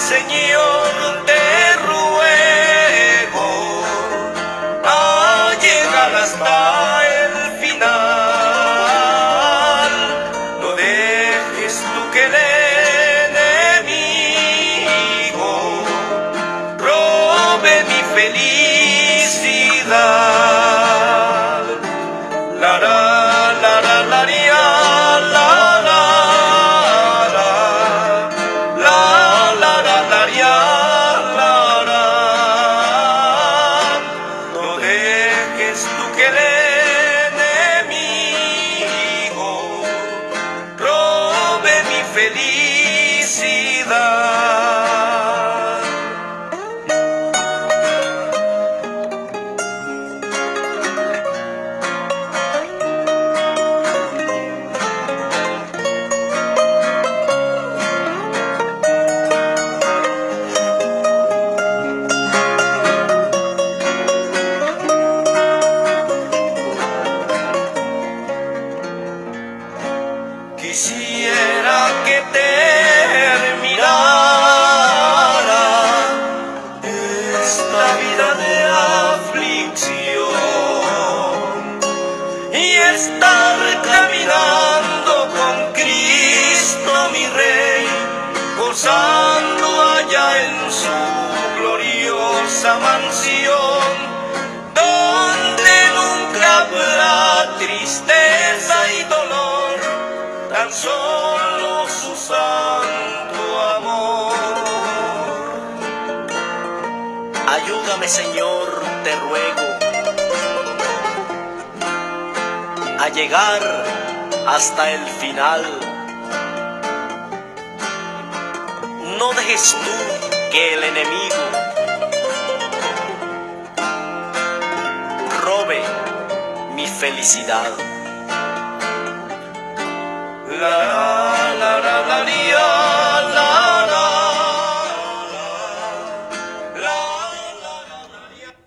Ayúdame, Señor, te ruego, a llegar hasta el final. No dejes tú que el enemigo robe mi felicidad.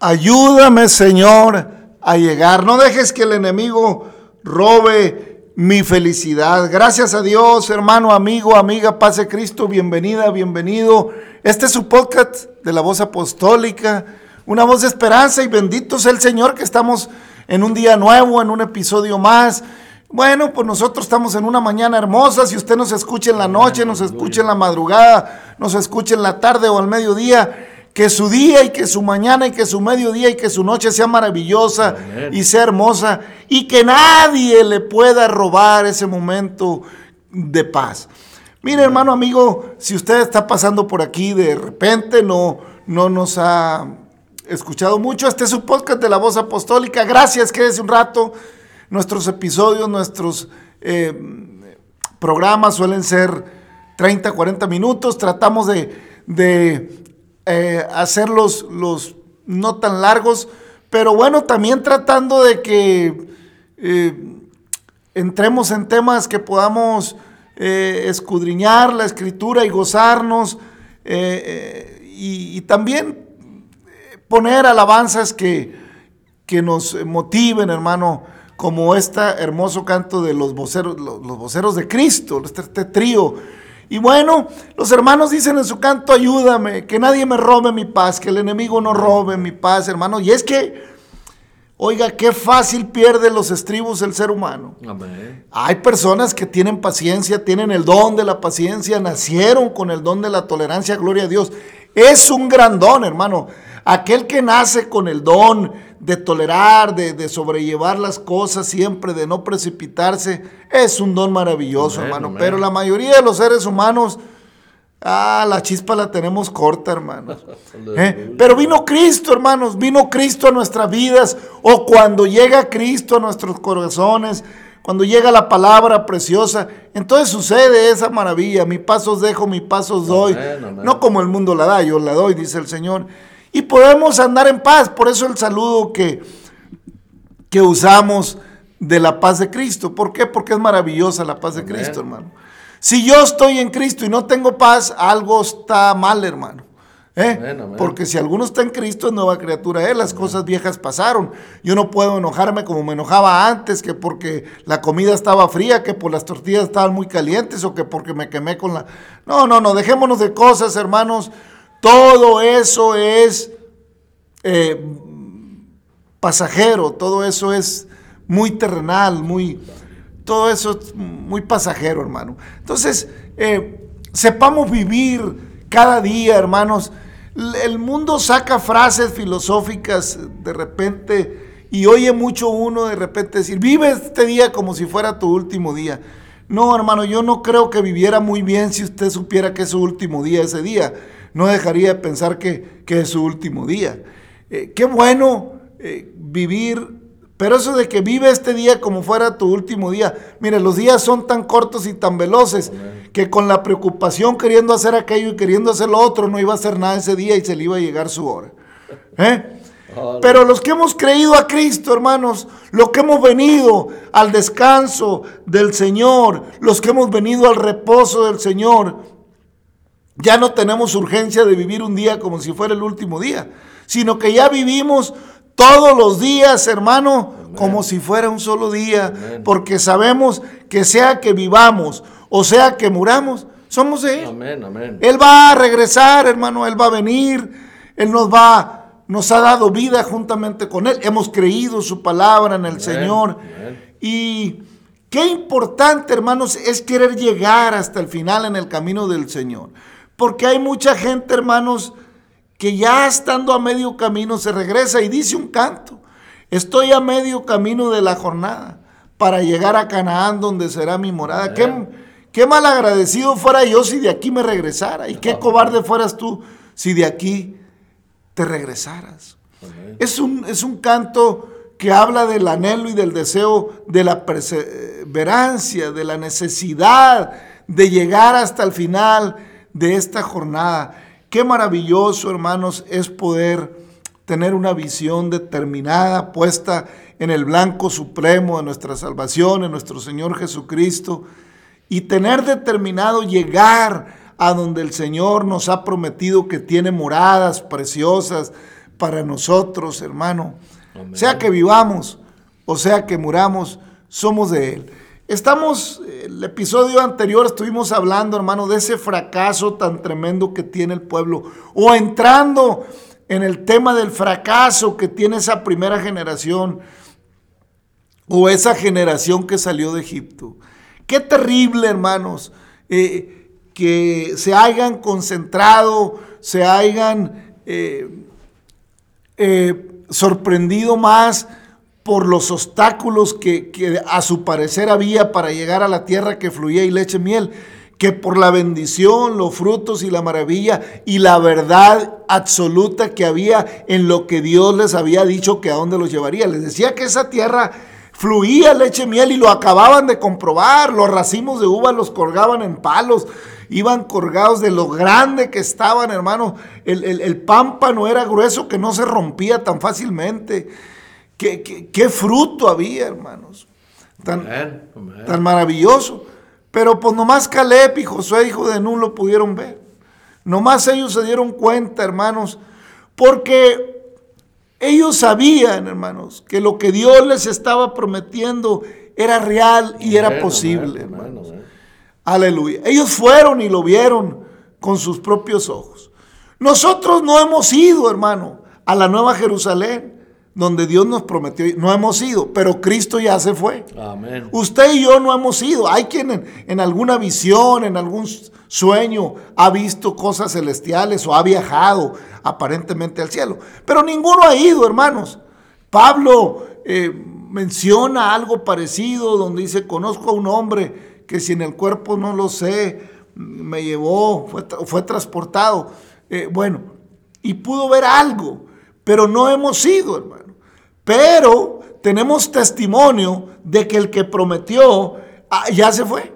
Ayúdame, Señor, a llegar. No dejes que el enemigo robe mi felicidad. Gracias a Dios, hermano, amigo, amiga, paz de Cristo. Bienvenida, bienvenido. Este es su podcast de la voz apostólica. Una voz de esperanza y bendito sea el Señor que estamos en un día nuevo, en un episodio más. Bueno, pues nosotros estamos en una mañana hermosa. Si usted nos escucha en la noche, nos escucha en la madrugada, nos escucha en la tarde o al mediodía, que su día y que su mañana y que su mediodía y que su noche sea maravillosa y sea hermosa y que nadie le pueda robar ese momento de paz. Mire, hermano amigo, si usted está pasando por aquí de repente, no, no nos ha escuchado mucho, este es su podcast de la voz apostólica. Gracias, quédese un rato. Nuestros episodios, nuestros eh, programas suelen ser 30, 40 minutos. Tratamos de, de eh, hacerlos los no tan largos, pero bueno, también tratando de que eh, entremos en temas que podamos eh, escudriñar la escritura y gozarnos y, también poner alabanzas que, que nos motiven, hermano, como este hermoso canto de los voceros, los voceros de Cristo, este, este trío. Y bueno, los hermanos dicen en su canto, ayúdame, que nadie me robe mi paz, que el enemigo no robe mi paz, hermano. Y es que, oiga, qué fácil pierde los estribos el ser humano. Amén. Hay personas que tienen paciencia, tienen el don de la paciencia, nacieron con el don de la tolerancia, gloria a Dios. Es un gran don, hermano. Aquel que nace con el don de tolerar, de, de sobrellevar las cosas siempre, de no precipitarse, es un don maravilloso, Amén, hermano. amén. Pero la mayoría de los seres humanos, ah, la chispa la tenemos corta, hermanos. ¿Eh? Pero vino Cristo, hermanos, vino Cristo a nuestras vidas, o cuando llega Cristo a nuestros corazones, cuando llega la palabra preciosa, entonces sucede esa maravilla. Mi paz os dejo, mi paz os doy. Amén, amén. No como el mundo la da, yo la doy, dice el Señor. Y podemos andar en paz. Por eso el saludo que, que usamos de la paz de Cristo. ¿Por qué? Porque es maravillosa la paz de Amén. Cristo, hermano. Si yo estoy en Cristo y no tengo paz, algo está mal, hermano. ¿Eh? Porque si alguno está en Cristo es nueva criatura. ¿eh? Las cosas viejas pasaron. Yo no puedo enojarme como me enojaba antes, que porque la comida estaba fría, que por las tortillas estaban muy calientes o que porque me quemé con la... No, no, no, dejémonos de cosas, hermanos. Todo eso es eh, pasajero, todo eso es muy terrenal, muy... Todo eso es muy pasajero, hermano. Entonces, eh, sepamos vivir cada día, hermanos el mundo saca frases filosóficas de repente y oye mucho uno de repente decir, vive este día como si fuera tu último día. No, hermano, yo no creo que viviera muy bien si usted supiera que es su último día ese día. No dejaría de pensar que, es su último día. Eh, qué bueno eh, vivir pero eso de que vive este día como fuera tu último día, mire, los días son tan cortos y tan veloces que con la preocupación queriendo hacer aquello y queriendo hacer lo otro, no iba a hacer nada ese día y se le iba a llegar su hora. ¿Eh? Pero los que hemos creído a Cristo, hermanos, los que hemos venido al descanso del Señor, los que hemos venido al reposo del Señor, ya no tenemos urgencia de vivir un día como si fuera el último día, sino que ya vivimos todos los días, hermano, como si fuera un solo día, porque sabemos que sea que vivamos o sea que muramos, somos de Él. Él va a regresar, hermano, Él va a venir, Él nos va, nos ha dado vida juntamente con Él. Hemos creído su palabra en el Señor. Y qué importante, hermanos, es querer llegar hasta el final en el camino del Señor. Porque hay mucha gente, hermanos, que ya estando a medio camino se regresa y dice un canto, estoy a medio camino de la jornada para llegar a Canaán donde será mi morada. ¿Qué, qué mal agradecido fuera yo si de aquí me regresara y qué cobarde fueras tú si de aquí te regresaras. Es un, es un canto que habla del anhelo y del deseo de la perseverancia, de la necesidad de llegar hasta el final de esta jornada. Qué maravilloso, hermanos, es poder tener una visión determinada, puesta en el blanco supremo de nuestra salvación, en nuestro Señor Jesucristo, y tener determinado llegar a donde el Señor nos ha prometido que tiene moradas preciosas para nosotros, hermano. Sea que vivamos o sea que muramos, somos de Él. Estamos, el episodio anterior estuvimos hablando, hermano, de ese fracaso tan tremendo que tiene el pueblo. O entrando en el tema del fracaso que tiene esa primera generación. O esa generación que salió de Egipto. Qué terrible, hermanos, eh, que se hayan concentrado, se hayan eh, eh, sorprendido más por los obstáculos que, a su parecer había para llegar a la tierra que fluía y leche y miel, que por la bendición, los frutos y la maravilla y la verdad absoluta que había en lo que Dios les había dicho que a dónde los llevaría. Les decía que esa tierra fluía leche miel y lo acababan de comprobar. Los racimos de uva los colgaban en palos, iban colgados de lo grande que estaban, hermano. El, el, el pámpano era grueso que no se rompía tan fácilmente. Qué, fruto había, hermanos. Tan, tan maravilloso. Pero pues nomás Caleb y Josué, hijo de Nun, lo pudieron ver. Nomás ellos se dieron cuenta, hermanos, porque ellos sabían, hermanos, que lo que Dios les estaba prometiendo era real y era posible, hermanos. Aleluya. Ellos fueron y lo vieron con sus propios ojos. Nosotros no hemos ido, hermano, a la Nueva Jerusalén donde Dios nos prometió, no hemos ido, pero Cristo ya se fue. Amén. Usted y yo no hemos ido. Hay quien en, alguna visión, en algún sueño, ha visto cosas celestiales o ha viajado aparentemente al cielo, pero ninguno ha ido, hermanos. Pablo eh, menciona algo parecido donde dice, conozco a un hombre que si en el cuerpo no lo sé, me llevó, fue, transportado. Eh, bueno, y pudo ver algo, pero no hemos ido, hermano. Pero tenemos testimonio de que el que prometió ah, ya se fue.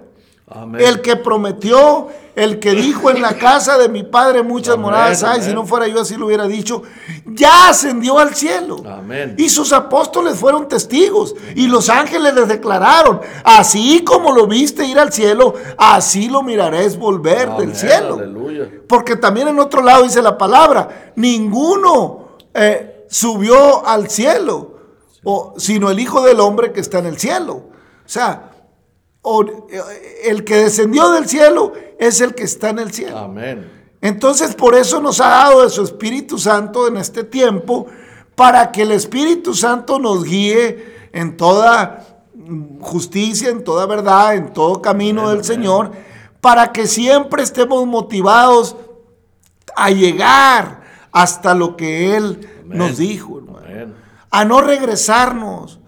Amén. El que prometió, el que dijo en la casa de mi padre muchas amén, moradas hay, si no fuera yo así lo hubiera dicho, ya ascendió al cielo. Amén. Y sus apóstoles fueron testigos y los ángeles les declararon, así como lo viste ir al cielo, así lo mirarás volver del cielo. Aleluya. Porque también en otro lado dice la palabra, ninguno eh, subió al cielo, o, sino el Hijo del Hombre que está en el cielo. O sea, o, el que descendió del cielo es el que está en el cielo. Amén. Entonces por eso nos ha dado de su Espíritu Santo en este tiempo, para que el Espíritu Santo nos guíe en toda justicia, en toda verdad, en todo camino Amén, del amén. Señor, para que siempre estemos motivados a llegar hasta lo que Él Amén. nos dijo, hermano. Amén. A no regresarnos.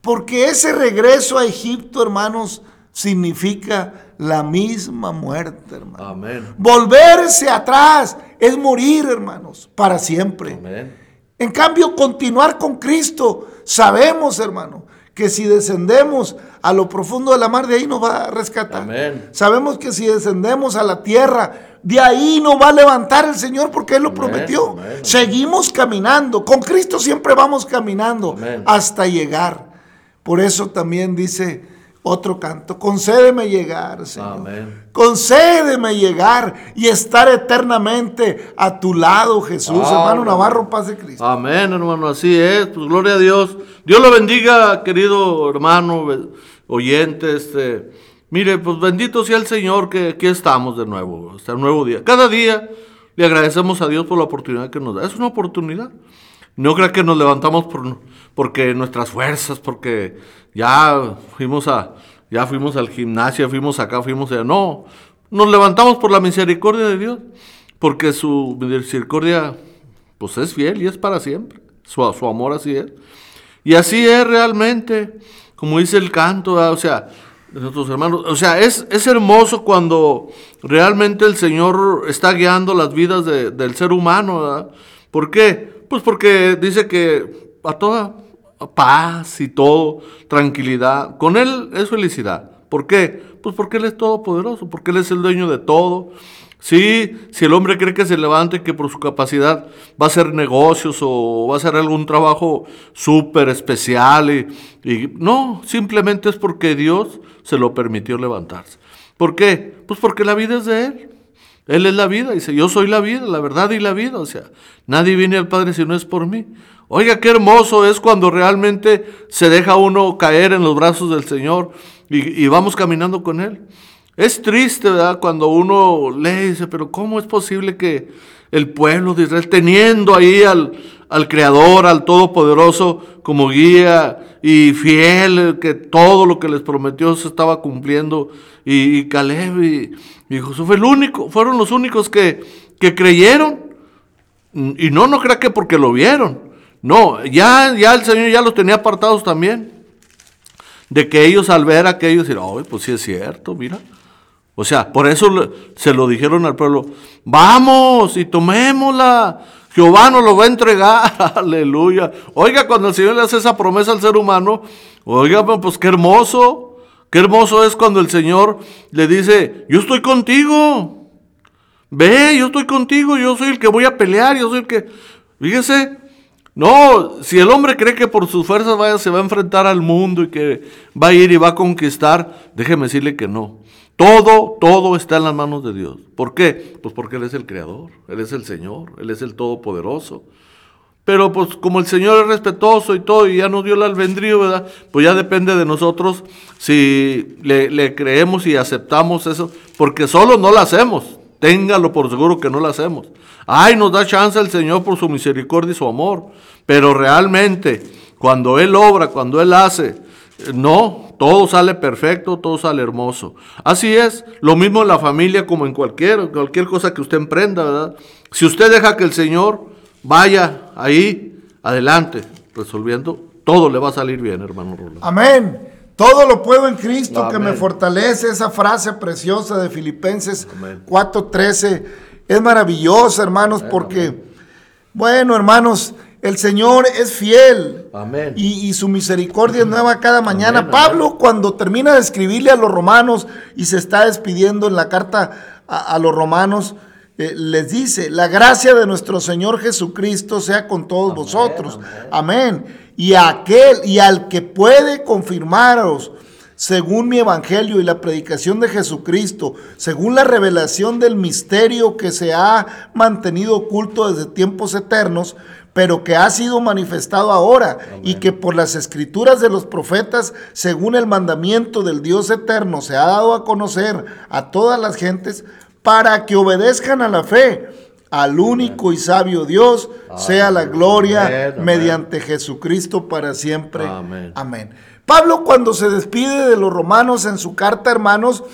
Porque ese regreso a Egipto, hermanos, significa la misma muerte, hermano. Amén. Volverse atrás es morir, hermanos, para siempre. Amén. En cambio, continuar con Cristo, sabemos, hermano, que si descendemos a lo profundo de la mar, de ahí nos va a rescatar. Amén. Sabemos que si descendemos a la tierra, de ahí nos va a levantar el Señor porque Él lo Amén, prometió. amén. Seguimos caminando. Con Cristo siempre vamos caminando hasta llegar. Por eso también dice otro canto, concédeme llegar, Señor. Amén. Concédeme llegar y estar eternamente a tu lado, Jesús. Amén. Hermano Navarro, paz de Cristo. Amén, hermano, así es. Pues gloria a Dios. Dios lo bendiga, querido hermano, oyente. Este, mire, pues bendito sea el Señor que aquí estamos de nuevo, hasta un nuevo día. Cada día le agradecemos a Dios por la oportunidad que nos da. Es una oportunidad. No crea que nos levantamos por, porque nuestras fuerzas, porque ya fuimos a, ya fuimos al gimnasio, fuimos acá, fuimos allá. No, nos levantamos por la misericordia de Dios, porque su misericordia pues es fiel y es para siempre. Su, su amor así es. Y así es realmente, como dice el canto, ¿verdad? o sea, de nuestros hermanos. O sea, es, es hermoso cuando realmente el Señor está guiando las vidas de- del ser humano. ¿verdad? ¿Por qué? Pues porque dice que a toda paz y todo, tranquilidad, con Él es felicidad. ¿Por qué? Pues porque Él es todopoderoso, porque Él es el dueño de todo. Sí, si el hombre cree que se levante, que por su capacidad va a hacer negocios o va a hacer algún trabajo súper especial, y, no, simplemente es porque Dios se lo permitió levantarse. ¿Por qué? Pues porque la vida es de Él. Él es la vida, dice, yo soy la vida, la verdad y la vida, o sea, nadie viene al Padre si no es por mí. Oiga, qué hermoso es cuando realmente se deja uno caer en los brazos del Señor y, vamos caminando con Él. Es triste, ¿verdad? Cuando uno lee y dice, pero ¿cómo es posible que el pueblo de Israel, teniendo ahí al, al Creador, al Todopoderoso como guía y fiel, que todo lo que les prometió se estaba cumpliendo, y, y Caleb y, y Josué fue el único, fueron los únicos que, que creyeron? Y no, no crea que porque lo vieron. No, ya, ya el Señor ya los tenía apartados también. De que ellos al ver aquello, decir, ay, pues sí es cierto, mira. O sea, por eso se lo dijeron al pueblo, vamos y tomémosla. Jehová nos lo va a entregar, aleluya. Oiga, cuando el Señor le hace esa promesa al ser humano, oiga, pues qué hermoso, qué hermoso es cuando el Señor le dice, yo estoy contigo. Ve, yo estoy contigo, yo soy el que voy a pelear, yo soy el que... Fíjese, no, si el hombre cree que por sus fuerzas se va a enfrentar al mundo y que va a ir y va a conquistar, déjeme decirle que no. Todo, todo está en las manos de Dios. ¿Por qué? Pues porque Él es el Creador, Él es el Señor, Él es el Todopoderoso. Pero pues como el Señor es respetuoso y todo y ya nos dio el albedrío, ¿verdad? Pues ya depende de nosotros si le, creemos y aceptamos eso, porque solo no lo hacemos. Téngalo por seguro que no lo hacemos. Ay, nos da chance el Señor por su misericordia y su amor. Pero realmente, cuando Él obra, cuando Él hace, no, todo sale perfecto, todo sale hermoso. Así es, lo mismo en la familia como en cualquier, cualquier cosa que usted emprenda, ¿verdad? Si usted deja que el Señor vaya ahí, adelante, resolviendo, todo le va a salir bien, hermano Rolando. Amén. Todo lo puedo en Cristo que me fortalece. Esa frase preciosa de Filipenses Amén. 4:13 es maravillosa, hermanos, porque, bueno, hermanos, El Señor es fiel. Amén. Y, y su misericordia es nueva cada mañana. Amén, Pablo, cuando termina de escribirle a los romanos y se está despidiendo en la carta a, a los romanos, eh, les dice, la gracia de nuestro Señor Jesucristo sea con todos vosotros. Amén. Y a aquel y al que puede confirmaros según mi evangelio y la predicación de Jesucristo, según la revelación del misterio que se ha mantenido oculto desde tiempos eternos, pero que ha sido manifestado ahora y que por las escrituras de los profetas, según el mandamiento del Dios eterno, se ha dado a conocer a todas las gentes para que obedezcan a la fe. Al único y sabio Dios sea la gloria mediante Jesucristo para siempre. Amén. Pablo cuando se despide de los romanos en su carta, hermanos,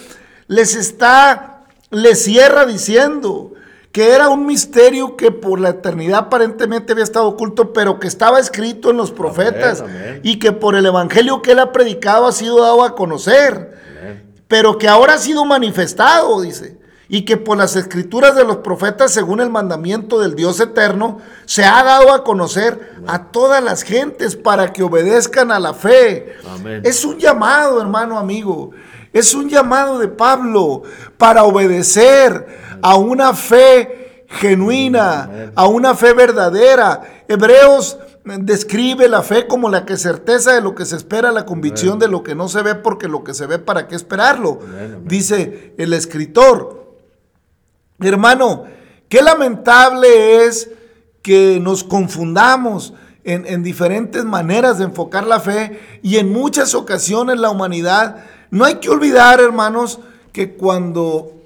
les está, les cierra diciendo que era un misterio que por la eternidad aparentemente había estado oculto, pero que estaba escrito en los profetas amén. y que por el evangelio que él ha predicado ha sido dado a conocer, pero que ahora ha sido manifestado, dice. Y que por las escrituras de los profetas, según el mandamiento del Dios eterno, se ha dado a conocer a todas las gentes para que obedezcan a la fe. Amén. Es un llamado, hermano amigo. Es un llamado de Pablo para obedecer a una fe genuina, a una fe verdadera. Hebreos describe la fe como la que certeza de lo que se espera, la convicción de lo que no se ve, porque lo que se ve, ¿para qué esperarlo? Dice el escritor. Hermano, qué lamentable es que nos confundamos en, en diferentes maneras de enfocar la fe y en muchas ocasiones la humanidad. No hay que olvidar, hermanos, que cuando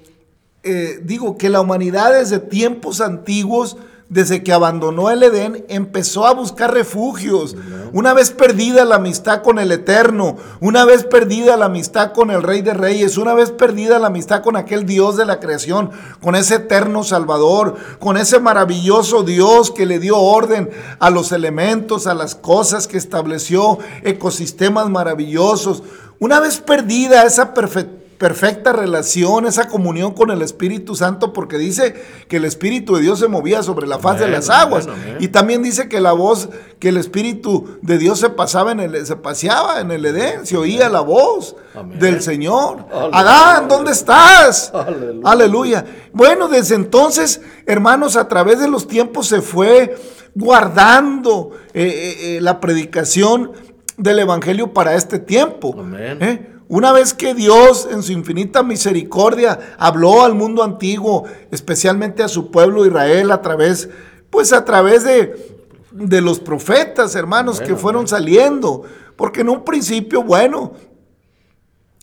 eh, digo que la humanidad desde tiempos antiguos, desde que abandonó el Edén, empezó a buscar refugios. Una vez perdida la amistad con el Eterno, una vez perdida la amistad con el Rey de Reyes, una vez perdida la amistad con aquel Dios de la creación, con ese eterno Salvador, con ese maravilloso Dios que le dio orden a los elementos, a las cosas, que estableció ecosistemas maravillosos. Una vez perdida esa perfección, perfecta relación, esa comunión con el Espíritu Santo, porque dice que el Espíritu de Dios se movía sobre la faz de las aguas. Y también dice que la voz, que el Espíritu de Dios se pasaba en el, se paseaba en el Edén, se oía la voz Amén. del Señor. Aleluya. Adán, ¿dónde estás? Aleluya. Aleluya. Bueno, desde entonces, hermanos, a través de los tiempos se fue guardando eh, eh, eh, la predicación del Evangelio para este tiempo. Amén. ¿Eh? Una vez que Dios en su infinita misericordia habló al mundo antiguo, especialmente a su pueblo Israel a través, pues a través de, de los profetas, hermanos, que fueron saliendo. Porque en un principio, bueno,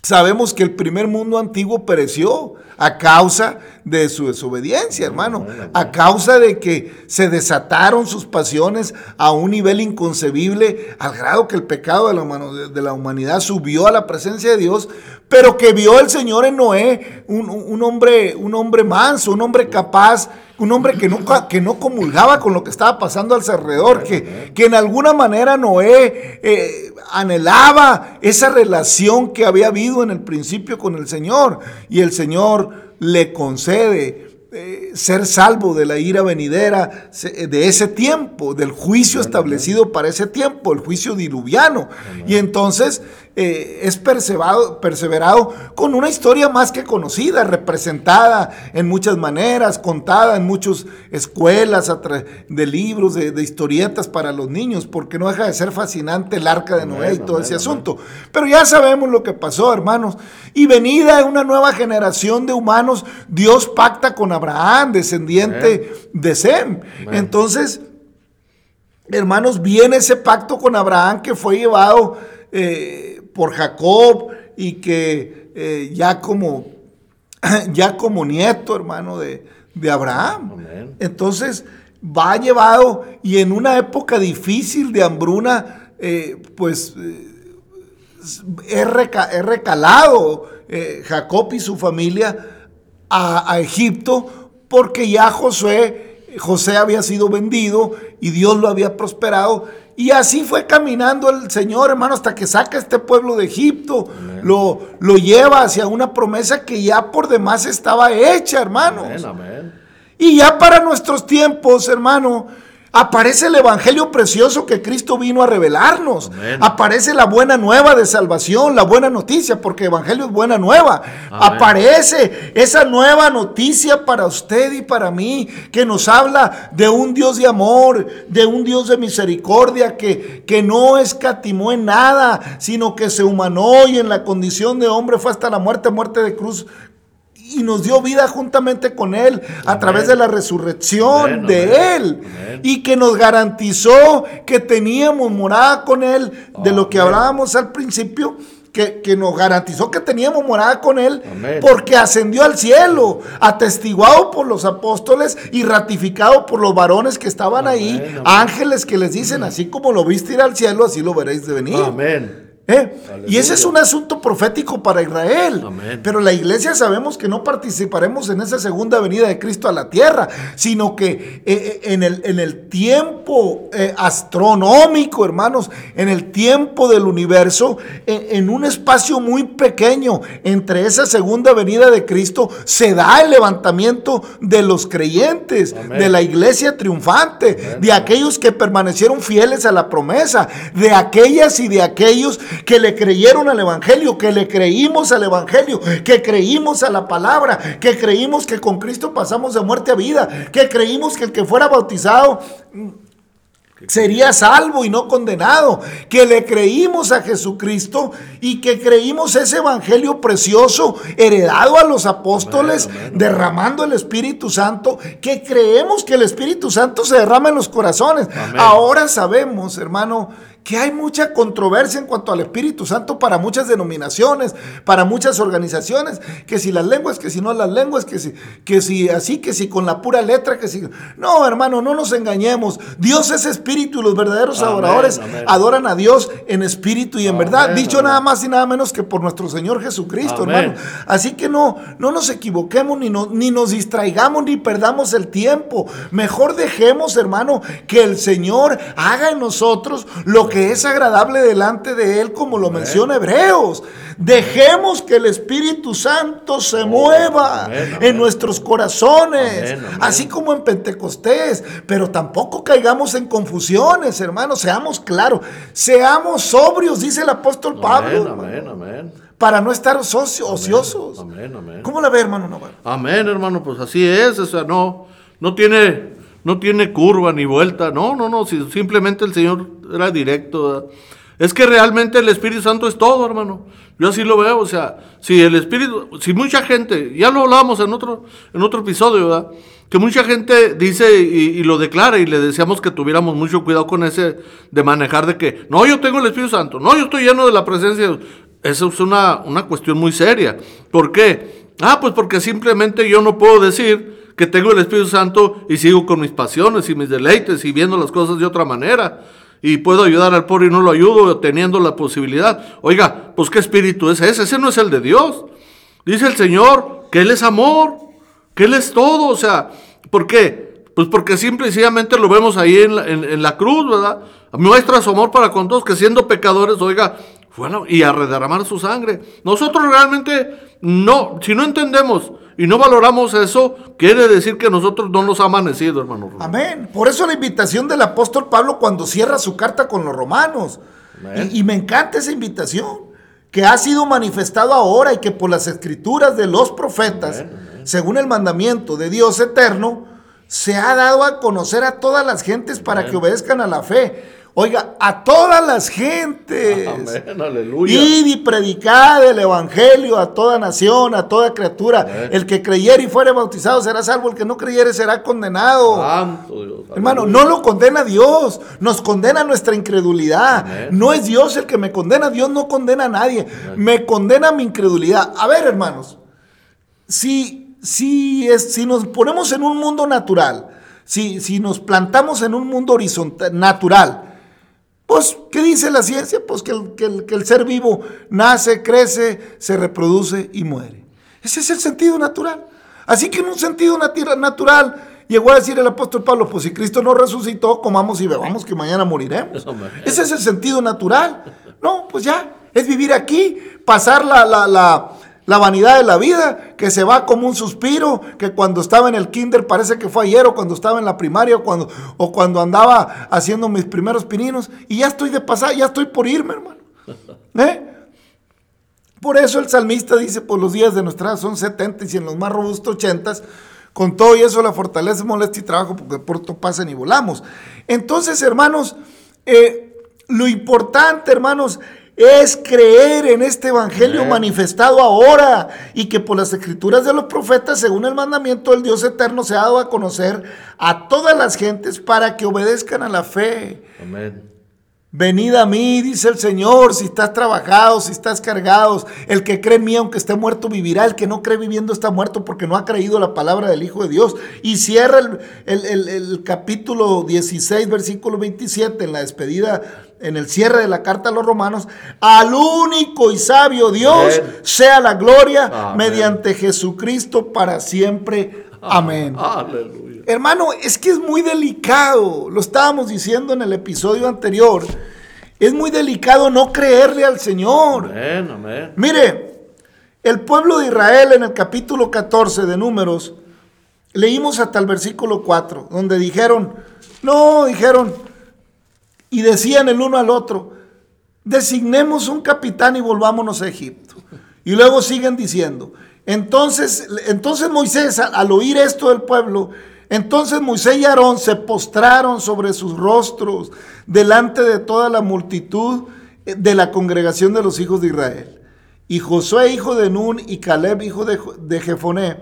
Sabemos que el primer mundo antiguo pereció a causa de su desobediencia, hermano, a causa de que se desataron sus pasiones a un nivel inconcebible, al grado que el pecado de la, humanidad subió a la presencia de Dios, pero que vio el Señor en Noé, un- un hombre, un hombre manso, un hombre capaz, un hombre que no, que no comulgaba con lo que estaba pasando alrededor, que, que en alguna manera Noé eh, anhelaba esa relación que había habido en el principio con el Señor. Y el Señor le concede eh, ser salvo de la ira venidera se- de ese tiempo, del juicio establecido para ese tiempo, el juicio diluviano. Y entonces eh, es perseverado, perseverado con una historia más que conocida, representada en muchas maneras, contada en muchas escuelas de libros, de, de historietas para los niños, porque no deja de ser fascinante el arca de Noé y todo ese asunto. Pero ya sabemos lo que pasó, hermanos. Y venida una nueva generación de humanos, Dios pacta con Abraham, descendiente de Sem. Entonces, hermanos, viene ese pacto con Abraham que fue llevado eh, por Jacob y que eh, ya como ya como nieto, hermano, de, de Abraham. Amén. Entonces, va llevado y en una época difícil de hambruna, eh, pues eh, es, reca- es recalado eh, Jacob y su familia a, a Egipto porque ya José, José había sido vendido y Dios lo había prosperado. Y así fue caminando el Señor, hermano, hasta que saca este pueblo de Egipto, lo, lo lleva hacia una promesa que ya por demás estaba hecha, amén. Y ya para nuestros tiempos, hermano, Aparece el Evangelio precioso que Cristo vino a revelarnos. Amén. Aparece la buena nueva de salvación, la buena noticia, porque Evangelio es buena nueva. Amén. Aparece esa nueva noticia para usted y para mí, que nos habla de un Dios de amor, de un Dios de misericordia, que, que no escatimó en nada, sino que se humanó y en la condición de hombre fue hasta la muerte, muerte de cruz y nos dio vida juntamente con Él a Amén. través de la resurrección Amén, de amén, Él y que nos garantizó que teníamos morada con Él, de lo que hablábamos al principio. Que, que nos garantizó que teníamos morada con Él Amén. porque ascendió al cielo, atestiguado por los apóstoles y ratificado por los varones que estaban ahí, amén. ángeles que les dicen, así como lo viste ir al cielo, así lo veréis de venir. Amén. ¿Eh? Y ese es un asunto profético para Israel. Amén. Pero la iglesia sabemos que no participaremos en esa segunda venida de Cristo a la tierra, sino que eh, eh, en, el, en el tiempo eh, astronómico, hermanos, en el tiempo del universo, en, un espacio muy pequeño entre esa segunda venida de Cristo, se da el levantamiento de los creyentes, Amén. de la iglesia triunfante, de aquellos que permanecieron fieles a la promesa, de aquellas y de aquellos que le creyeron al Evangelio, que le creímos al Evangelio, que creímos a la palabra, que creímos que con Cristo pasamos de muerte a vida, que creímos que el que fuera bautizado sería salvo y no condenado, que le creímos a Jesucristo y que creímos ese evangelio precioso heredado a los apóstoles, derramando el Espíritu Santo, que creemos que el Espíritu Santo se derrama en los corazones. Amén. Ahora sabemos, hermano, que hay mucha controversia en cuanto al Espíritu Santo para muchas denominaciones, para muchas organizaciones, que si las lenguas, que si no las lenguas, que si, que si así, que si con la pura letra, que si... No, hermano, no nos engañemos. Dios es espíritu y los verdaderos Amén, adoradores amén. adoran a Dios en espíritu y en Amén, verdad. Dicho nada más y nada menos que por nuestro Señor Jesucristo, hermano. Así que no, no nos equivoquemos ni, no- ni nos distraigamos ni perdamos el tiempo. Mejor dejemos, hermano, que el Señor haga en nosotros lo que es agradable delante de Él, como lo menciona Hebreos. Dejemos que el Espíritu Santo se mueva amén, amén. en nuestros corazones, Amén, así como en Pentecostés. Pero tampoco caigamos en confusiones, hermanos. Seamos claros, seamos sobrios, dice el apóstol Pablo. Amén, amén, para no estar ociosos. Amén, amén. ¿Cómo la ve, hermano Navarro? Amén, hermano, pues así es, o sea, no, no tiene, no tiene curva ni vuelta, no, no, no, si- simplemente el Señor era directo. Es que realmente el Espíritu Santo es todo, hermano. Yo así lo veo, o sea, si el Espíritu, si mucha gente, ya lo hablábamos en otro, en otro episodio, ¿verdad? Que mucha gente dice y, lo declara y le deseamos que tuviéramos mucho cuidado con ese de manejar de que, no, yo tengo el Espíritu Santo, no, yo estoy lleno de la presencia de es una, una cuestión muy seria. ¿Por qué? Ah, pues porque simplemente yo no puedo decir que tengo el Espíritu Santo y sigo con mis pasiones y mis deleites y viendo las cosas de otra manera. Y puedo ayudar al pobre y no lo ayudo teniendo la posibilidad. Oiga, pues ¿qué espíritu es ese? Ese no es el de Dios. Dice el Señor que Él es amor, que Él es todo. O sea, ¿por qué? Pues porque simple y sencillamente lo vemos ahí en la, en- la cruz, ¿verdad? Muestra su amor para con todos, que siendo pecadores, oiga, la- y a derramar su sangre. Nosotros realmente no, si no entendemos y no valoramos eso, quiere decir que nosotros no nos ha amanecido, hermano. Amén. Por eso la invitación del apóstol Pablo cuando cierra su carta con los romanos. Y me encanta esa invitación, que ha sido manifestado ahora y que por las escrituras de los profetas, según el mandamiento de Dios eterno, se ha dado a conocer a todas las gentes para que obedezcan a la fe. Oiga, a todas las gentes. Amén, aleluya. Id y predicad el evangelio a toda nación, a toda criatura. Amén. El que creyere y fuere bautizado será salvo, el que no creyere será condenado. Santo Dios. Hermano, no lo condena Dios, nos condena nuestra incredulidad. Amén. No es Dios el que me condena, Dios no condena a nadie, me condena mi incredulidad. A ver, hermanos, si, si, es, si nos ponemos en un mundo natural, si, si nos plantamos en un mundo horizontal, natural, pues, ¿qué dice la ciencia? Pues que el, que el- que el ser vivo nace, crece, se reproduce y muere. Ese es el sentido natural. Así que en un sentido natural llegó a decir el apóstol Pablo, pues si Cristo no resucitó, comamos y bebamos que mañana moriremos. Ese es el sentido natural. No, pues ya, es vivir aquí, pasar la, la, la, La vanidad de la vida, que se va como un suspiro, que cuando estaba en el kinder parece que fue ayer, o cuando estaba en la primaria, o cuando, o cuando andaba haciendo mis primeros pininos, y ya estoy de pasar, ya estoy por irme, hermano. ¿Eh? Por eso el salmista dice, por los días de nuestra son 70 y en los más robustos 80, con todo y eso la fortaleza, molestia y trabajo, porque pronto pasan y volamos. Entonces, hermanos, eh, lo importante, hermanos, es creer en este evangelio manifestado ahora y que por las escrituras de los profetas, según el mandamiento del Dios eterno, se ha dado a conocer a todas las gentes para que obedezcan a la fe. Amén. Venid a mí, dice el Señor, si estás trabajado, si estás cargados. El que cree en mí, aunque esté muerto, vivirá. El que no cree viviendo está muerto porque no ha creído la palabra del Hijo de Dios. Y cierra el, capítulo 16, versículo 27, en la despedida, en el cierre de la carta a los romanos. Al único y sabio Dios sea la gloria mediante Jesucristo para siempre. Amén. Aleluya. Hermano, es que es muy delicado, lo estábamos diciendo en el episodio anterior, es muy delicado no creerle al Señor. Amén, amén. Mire, el pueblo de Israel en el capítulo 14 de Números, leímos hasta el versículo 4, donde dijeron, no, dijeron, y decían el uno al otro, designemos un capitán y volvámonos a Egipto. Y luego siguen diciendo, entonces, entonces Moisés, al oír esto del pueblo, entonces Moisés y Aarón se postraron sobre sus rostros delante de toda la multitud de la congregación de los hijos de Israel. Y Josué, hijo de Nun, y Caleb, hijo de, de Jefoné,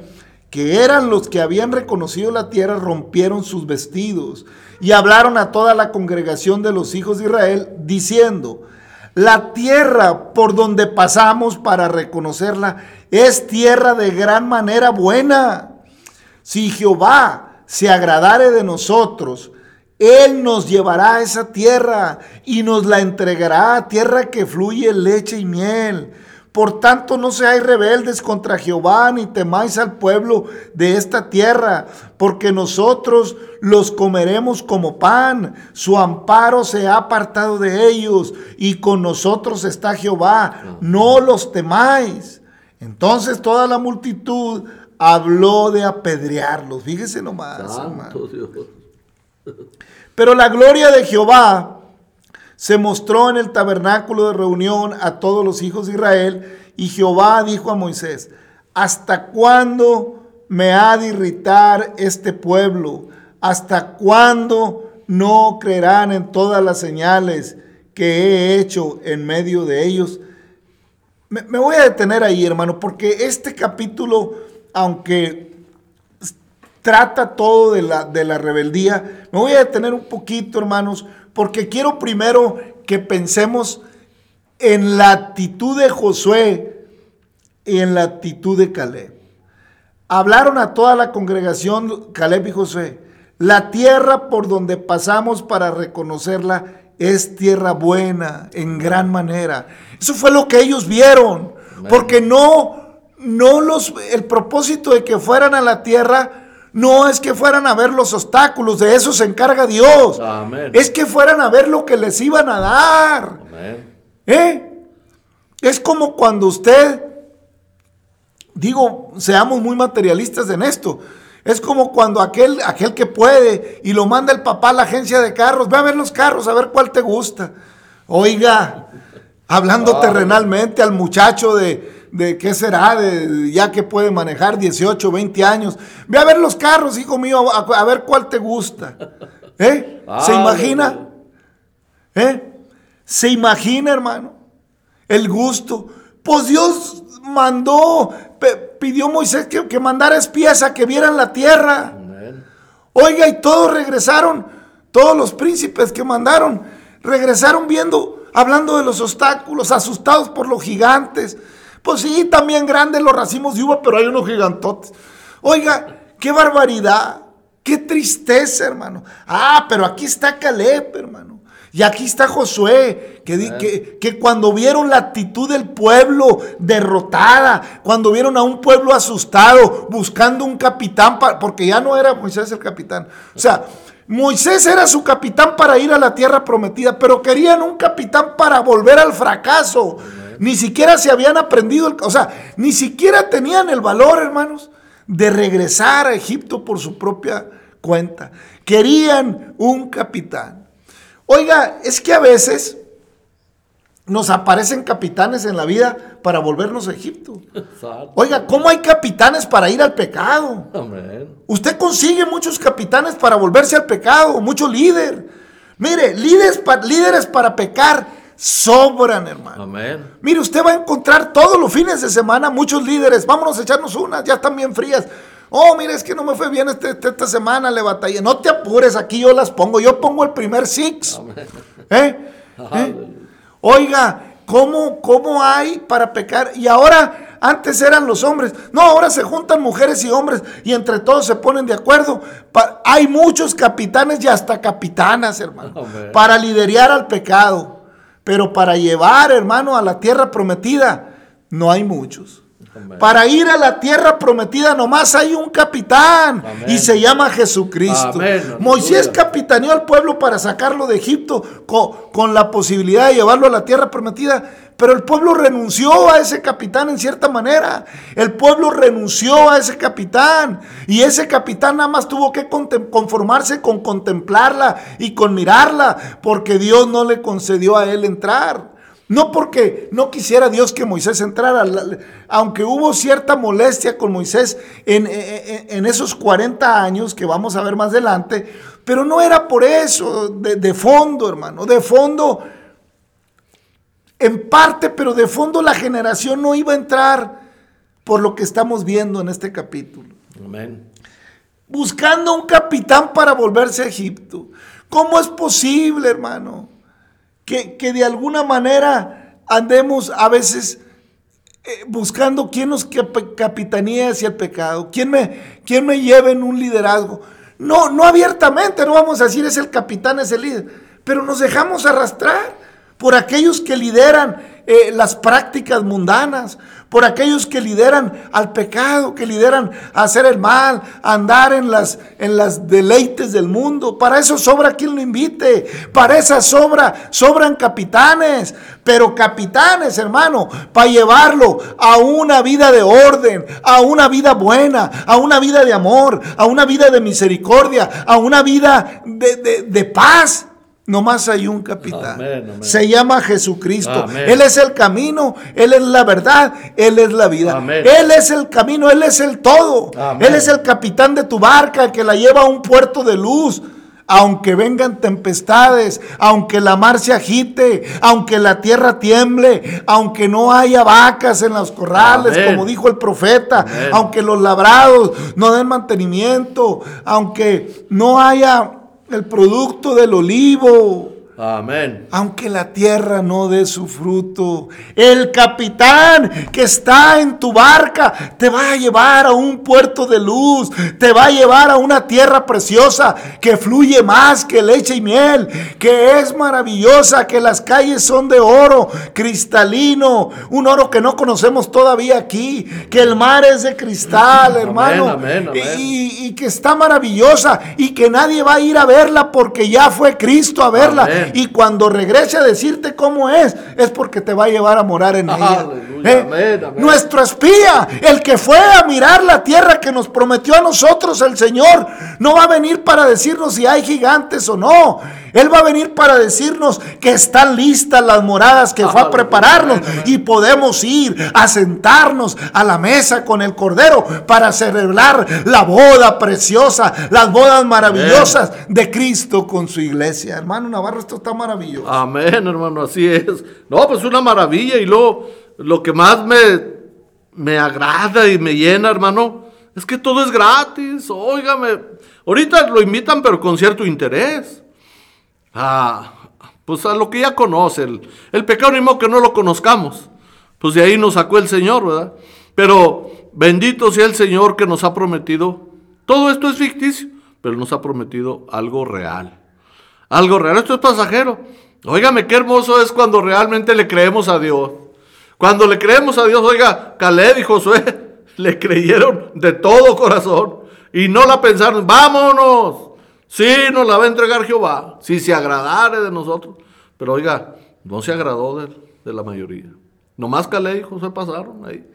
que eran los que habían reconocido la tierra, rompieron sus vestidos y hablaron a toda la congregación de los hijos de Israel, diciendo, la tierra por donde pasamos para reconocerla es tierra de gran manera buena. Si Jehová se agradare de nosotros, Él nos llevará a esa tierra y nos la entregará, tierra que fluye leche y miel. Por tanto, no seáis rebeldes contra Jehová, ni temáis al pueblo de esta tierra, porque nosotros los comeremos como pan. Su amparo se ha apartado de ellos, y con nosotros está Jehová. No los temáis. Entonces toda la multitud habló de apedrearlos. Fíjese nomás. Pero la gloria de Jehová se mostró en el tabernáculo de reunión a todos los hijos de Israel y Jehová dijo a Moisés, ¿hasta cuándo me ha de irritar este pueblo? ¿Hasta cuándo no creerán en todas las señales que he hecho en medio de ellos? Me, me voy a detener ahí, hermano, porque este capítulo aunque trata todo de la, de la rebeldía, me voy a detener un poquito, hermanos, porque quiero primero que pensemos en la actitud de Josué y en la actitud de Caleb. Hablaron a toda la congregación, Caleb y Josué, la tierra por donde pasamos para reconocerla es tierra buena en gran manera. Eso fue lo que ellos vieron, porque no no los, el propósito de que fueran a la tierra no es que fueran a ver los obstáculos, de eso se encarga Dios. Es que fueran a ver lo que les iban a dar. ¿Eh? Es como cuando usted, digo, seamos muy materialistas en esto. Es como cuando aquel, aquel que puede y lo manda el papá a la agencia de carros, ve a ver los carros, a ver cuál te gusta. Oiga, hablando terrenalmente al muchacho de, de qué será, de ya que puede manejar 18, 20 años. Ve a ver los carros, hijo mío, a, ver cuál te gusta. ¿Eh? ¿Se imagina? ¿Eh? ¿Se imagina, hermano? El gusto. Pues Dios mandó, pidió Moisés que, que, mandara espías a que vieran la tierra. Oiga, y todos regresaron, todos los príncipes que mandaron, regresaron viendo, hablando de los obstáculos, asustados por los gigantes, pues sí, también grandes los racimos de uva, pero hay unos gigantotes. Oiga, qué barbaridad, qué tristeza, hermano. Ah, pero aquí está Caleb, hermano. Y aquí está Josué, que, que, cuando vieron la actitud del pueblo derrotada, cuando vieron a un pueblo asustado, buscando un capitán, porque ya no era Moisés el capitán. O sea, Moisés era su capitán para ir a la tierra prometida, pero querían un capitán para volver al fracaso. Ni siquiera se habían aprendido, el- o sea, ni siquiera tenían el valor, hermanos, de regresar a Egipto por su propia cuenta. Querían un capitán. Oiga, es que a veces nos aparecen capitanes en la vida para volvernos a Egipto. Oiga, ¿cómo hay capitanes para ir al pecado? Usted consigue muchos capitanes para volverse al pecado, mucho líder. Mire, líderes, líderes para pecar sobran, hermano. Amén. Mire, usted va a encontrar todos los fines de semana muchos líderes. Vámonos a echarnos unas, ya están bien frías. Oh, mire, es que no me fue bien este- este- esta semana, le batallé. No te apures, aquí yo las pongo. Yo pongo el primer six. ¿Eh? ¿Eh? Oiga, ¿cómo, ¿cómo hay para pecar? Y ahora, antes eran los hombres. No, ahora se juntan mujeres y hombres y entre todos se ponen de acuerdo. Pa- hay muchos capitanes y hasta capitanas, hermano, Amén. para liderar al pecado. Pero para llevar, hermano, a la tierra prometida, no hay muchos. Amén. Para ir a la tierra prometida nomás hay un capitán Amén. y se llama Jesucristo. Amén. Moisés capitaneó al pueblo para sacarlo de Egipto co- con, la posibilidad de llevarlo a la tierra prometida, pero el pueblo renunció a ese capitán en cierta manera. El pueblo renunció a ese capitán y ese capitán nada más tuvo que conformarse con contemplarla y con mirarla porque Dios no le concedió a él entrar. No porque no quisiera Dios que Moisés entrara, aunque hubo cierta molestia con Moisés en, en- en esos 40 años que vamos a ver más adelante, pero no era por eso, de, de fondo, hermano, de fondo, en parte, pero de fondo la generación no iba a entrar por lo que estamos viendo en este capítulo Amén. buscando un capitán para volverse a Egipto. ¿Cómo es posible, hermano? Que, que de alguna manera andemos a veces eh, buscando quién nos cap- capitanía hacia el pecado, quién me, quién me lleve en un liderazgo. No, no abiertamente, no vamos a decir es el capitán, es el líder, pero nos dejamos arrastrar por aquellos que lideran eh, las prácticas mundanas, por aquellos que lideran al pecado, que lideran a hacer el mal, a andar en las, en las deleites del mundo. Para eso sobra quien lo invite, para esa sobra, sobran capitanes, pero capitanes, hermano, para llevarlo a una vida de orden, a una vida buena, a una vida de amor, a una vida de misericordia, a una vida de, de- de paz. Nomás hay un capitán. Amén, amén. Se llama Jesucristo. Amén. Él es el camino, Él es la verdad, Él es la vida. Él es el camino, Él es el todo. Él es el capitán de tu barca que la lleva a un puerto de luz. Aunque vengan tempestades, aunque la mar se agite, aunque la tierra tiemble, aunque no haya vacas en los corrales, como dijo el profeta, aunque los labrados no den mantenimiento, aunque no haya el producto del olivo, Amén. aunque la tierra no dé su fruto, el capitán que está en tu barca te va a llevar a un puerto de luz, te va a llevar a una tierra preciosa que fluye más que leche y miel, que es maravillosa, que las calles son de oro cristalino, un oro que no conocemos todavía aquí, que el mar es de cristal, Amén, hermano, amén, amén. Y, y que está maravillosa y que nadie va a ir a verla porque ya fue Cristo a verla. Amén. Y cuando regrese a decirte cómo es, es porque te va a llevar a morar en ella. Aleluya, ¿Eh? amén, amén. Nuestro espía, el que fue a mirar la tierra que nos prometió a nosotros el Señor, no va a venir para decirnos si hay gigantes o no. Él va a venir para decirnos que están listas las moradas que fue a prepararnos y podemos ir a sentarnos a la mesa con el Cordero para celebrar la boda preciosa, las bodas maravillosas de Cristo con su iglesia. Hermano Navarro, esto está maravilloso. Amén, hermano, así es. No, pues una maravilla. Y luego, lo que más me, me agrada y me llena, hermano, es que todo es gratis. Óigame, ahorita lo invitan, pero con cierto interés. Ah, pues a lo que ya conoce. El, el pecado ni modo que no lo conozcamos. Pues de ahí nos sacó el Señor, ¿verdad? Pero bendito sea el Señor que nos ha prometido. Todo esto es ficticio, pero nos ha prometido algo real. Algo real, esto es pasajero. Óigame, qué hermoso es cuando realmente le creemos a Dios. Cuando le creemos a Dios, oiga, Caleb y Josué le creyeron de todo corazón y no la pensaron, vámonos. Sí, nos la va a entregar Jehová, si se agradare de nosotros. Pero oiga, no se agradó de, de la mayoría. Nomás Caleb y José pasaron ahí.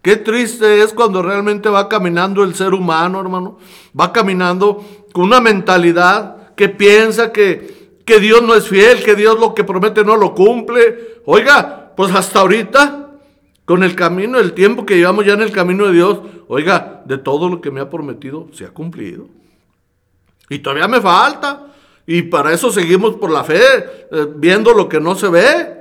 Qué triste es cuando realmente va caminando el ser humano, hermano. Va caminando con una mentalidad que piensa que, que Dios no es fiel, que Dios lo que promete no lo cumple. Oiga, pues hasta ahorita, con el camino, el tiempo que llevamos ya en el camino de Dios, oiga, de todo lo que me ha prometido, se ha cumplido. Y todavía me falta. Y para eso seguimos por la fe, eh, viendo lo que no se ve.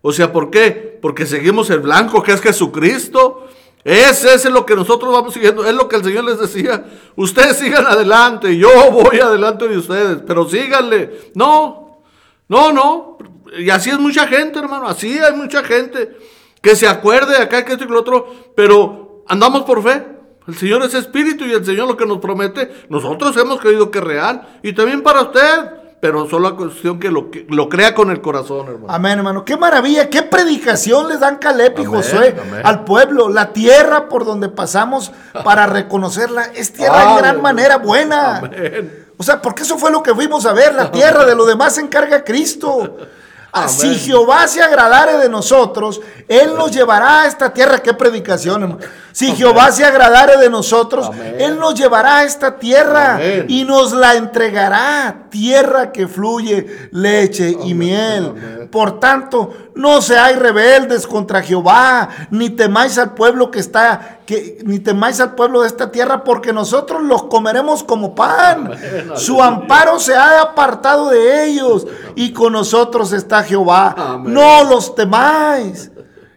O sea, ¿por qué? Porque seguimos el blanco que es Jesucristo. Ese es lo que nosotros vamos siguiendo. Es lo que el Señor les decía. Ustedes sigan adelante. Yo voy adelante de ustedes. Pero síganle. No, no, no. Y así es mucha gente, hermano. Así hay mucha gente que se acuerde de acá, que esto y lo otro. Pero andamos por fe. El Señor es espíritu y el Señor lo que nos promete, nosotros hemos creído que es real. Y también para usted pero solo a cuestión que lo, que lo crea con el corazón, hermano. Amén, hermano. Qué maravilla, qué predicación les dan Caleb y Josué al pueblo. La tierra por donde pasamos para reconocerla es tierra en gran manera buena. Amén. O sea, porque eso fue lo que fuimos a ver, la tierra, de lo demás se encarga Cristo. Si Jehová se agradare de nosotros, Él nos llevará a esta tierra. Qué predicación, hermano. Si Jehová se agradare de nosotros, Él nos llevará a esta tierra y nos la entregará. Tierra que fluye leche y miel. Por tanto, no seáis rebeldes contra Jehová, ni temáis al pueblo que está, que, ni temáis al pueblo de esta tierra, porque nosotros los comeremos como pan. Su amparo se ha apartado de ellos, y con nosotros está Jehová. No los temáis.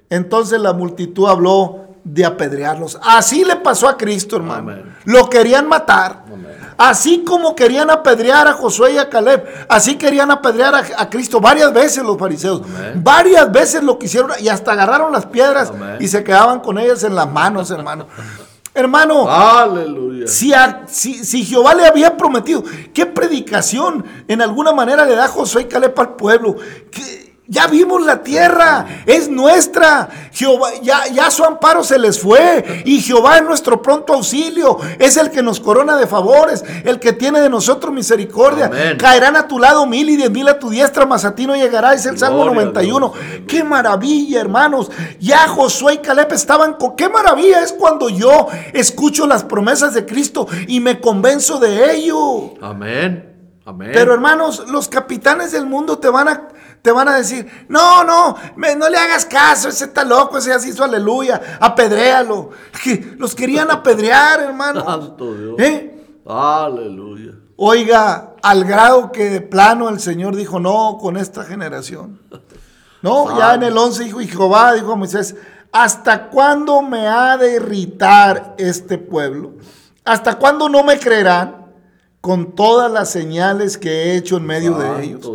Entonces la multitud habló de apedrearlos. Así le pasó a Cristo, hermano. Lo querían matar. Así como querían apedrear a Josué y a Caleb, así querían apedrear a, Cristo varias veces los fariseos. Varias veces lo quisieron y hasta agarraron las piedras y se quedaban con ellas en las manos, hermano. Hermano, Aleluya. Si, si, Jehová le había prometido, ¿qué predicación en alguna manera le da Josué y Caleb al pueblo? ¿Qué, ya vimos la tierra, es nuestra. Jehová, ya, ya su amparo se les fue. Y Jehová es nuestro pronto auxilio. Es el que nos corona de favores, el que tiene de nosotros misericordia. Caerán a tu lado mil y diez mil a tu diestra, mas a ti no llegará. Es el Salmo 91. Qué maravilla, hermanos. Ya Josué y Caleb estaban con. Qué maravilla es cuando yo escucho las promesas de Cristo y me convenzo de ello. Amén. Amén. Pero hermanos, los capitanes del mundo te van a te van a decir, no, no, no le hagas caso, ese está loco, ese ya se hizo aleluya, apedréalo. Los querían apedrear, hermano. Santo Dios. ¿Eh? Aleluya. Oiga, al grado que de plano el Señor dijo, no, con esta generación. No, ya en el 11 dijo, y Jehová dijo a Moisés, ¿hasta cuándo me ha de irritar este pueblo? ¿Hasta cuándo no me creerán? Con todas las señales que he hecho en medio de ellos.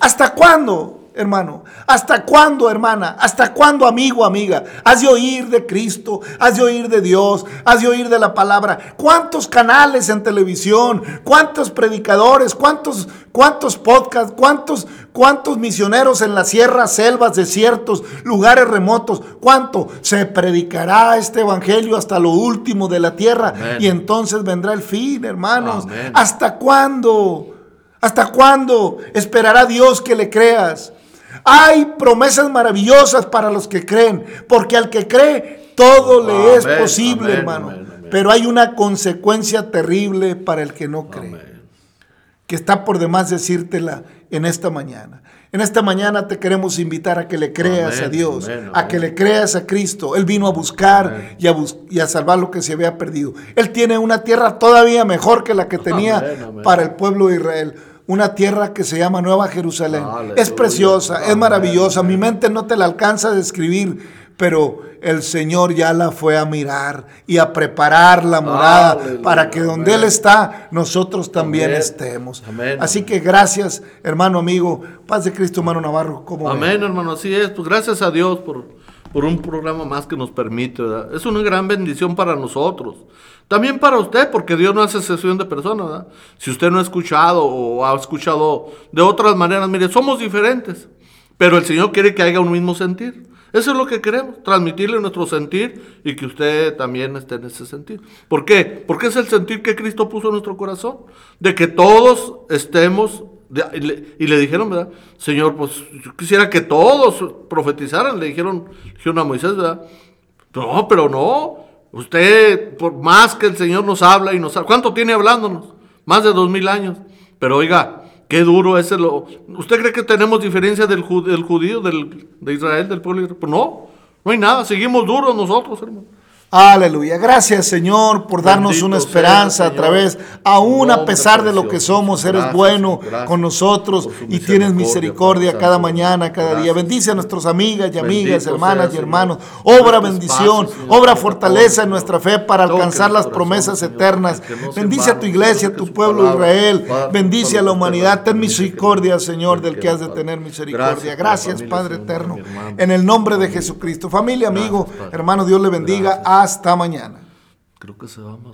¿Hasta cuándo? Hermano? ¿Hasta cuándo, hermana? ¿Hasta cuándo, amigo, amiga? Has de oír de Cristo, has de oír de Dios, has de oír de la palabra. ¿Cuántos canales en televisión? ¿Cuántos predicadores? ¿Cuántos, cuántos podcasts? ¿Cuántos, cuántos misioneros en las sierras, selvas, desiertos, lugares remotos? ¿Cuánto se predicará este evangelio hasta lo último de la tierra? Y entonces vendrá el fin, hermanos. ¿Hasta cuándo? ¿Hasta cuándo esperará Dios que le creas? Hay promesas maravillosas para los que creen, porque al que cree todo le es posible, hermano. Pero hay una consecuencia terrible para el que no cree, que está por demás decírtela en esta mañana. En esta mañana te queremos invitar a que le creas a Dios, a que le creas a Cristo. Él vino a buscar y a, y a, salvar lo que se había perdido. Él tiene una tierra todavía mejor que la que tenía para el pueblo de Israel una tierra que se llama Nueva Jerusalén. Es preciosa, es maravillosa. Mi mente no te la alcanza a describir, pero el Señor ya la fue a mirar y a preparar la morada para que donde Él está, nosotros también estemos. Así que gracias, hermano amigo. Paz de Cristo, hermano Navarro. ¿Cómo Amén, hermano. Así es. Pues gracias a Dios por, por un programa más que nos permite. Es una gran bendición para nosotros. También para usted, porque Dios no hace sesión de personas. ¿verdad? Si usted no ha escuchado o ha escuchado de otras maneras, mire, somos diferentes, pero el Señor quiere que haya un mismo sentir. Eso es lo que queremos, transmitirle nuestro sentir y que usted también esté en ese sentir. ¿Por qué? Porque es el sentir que Cristo puso en nuestro corazón, de que todos estemos Y le, dijeron, ¿verdad? Señor, pues yo quisiera que todos profetizaran, le dijeron, dijeron a Moisés, ¿verdad? No, pero no. Usted, por más que el Señor nos habla y nos habla, ¿cuánto tiene hablándonos? Más de dos mil años. Pero oiga, qué duro es lo. ¿Usted cree que tenemos diferencia del, ju- del judío, del, de Israel, del pueblo? Pues no, no hay nada, seguimos duros nosotros, hermano. Aleluya. Gracias, Señor, por darnos Bendito una sea, esperanza a través, aún a pesar de lo que somos, eres Gracias, bueno gracias con nosotros y tienes misericordia, cada mañana, cada día. Bendice a nuestras amigas y amigas, Bendito hermanas sea, y hermanos. Obra bendición, espacio, Señor, obra fortaleza en nuestra fe para alcanzar las promesas Señor, eternas. no Bendice a tu iglesia, Señor, tu pueblo palabra Israel. Bendice a la humanidad. Ten misericordia, Señor, del que has de tener misericordia. Gracias Padre eterno. En el nombre de Jesucristo. Familia, amigo, hermano, Dios le bendiga. Hasta mañana.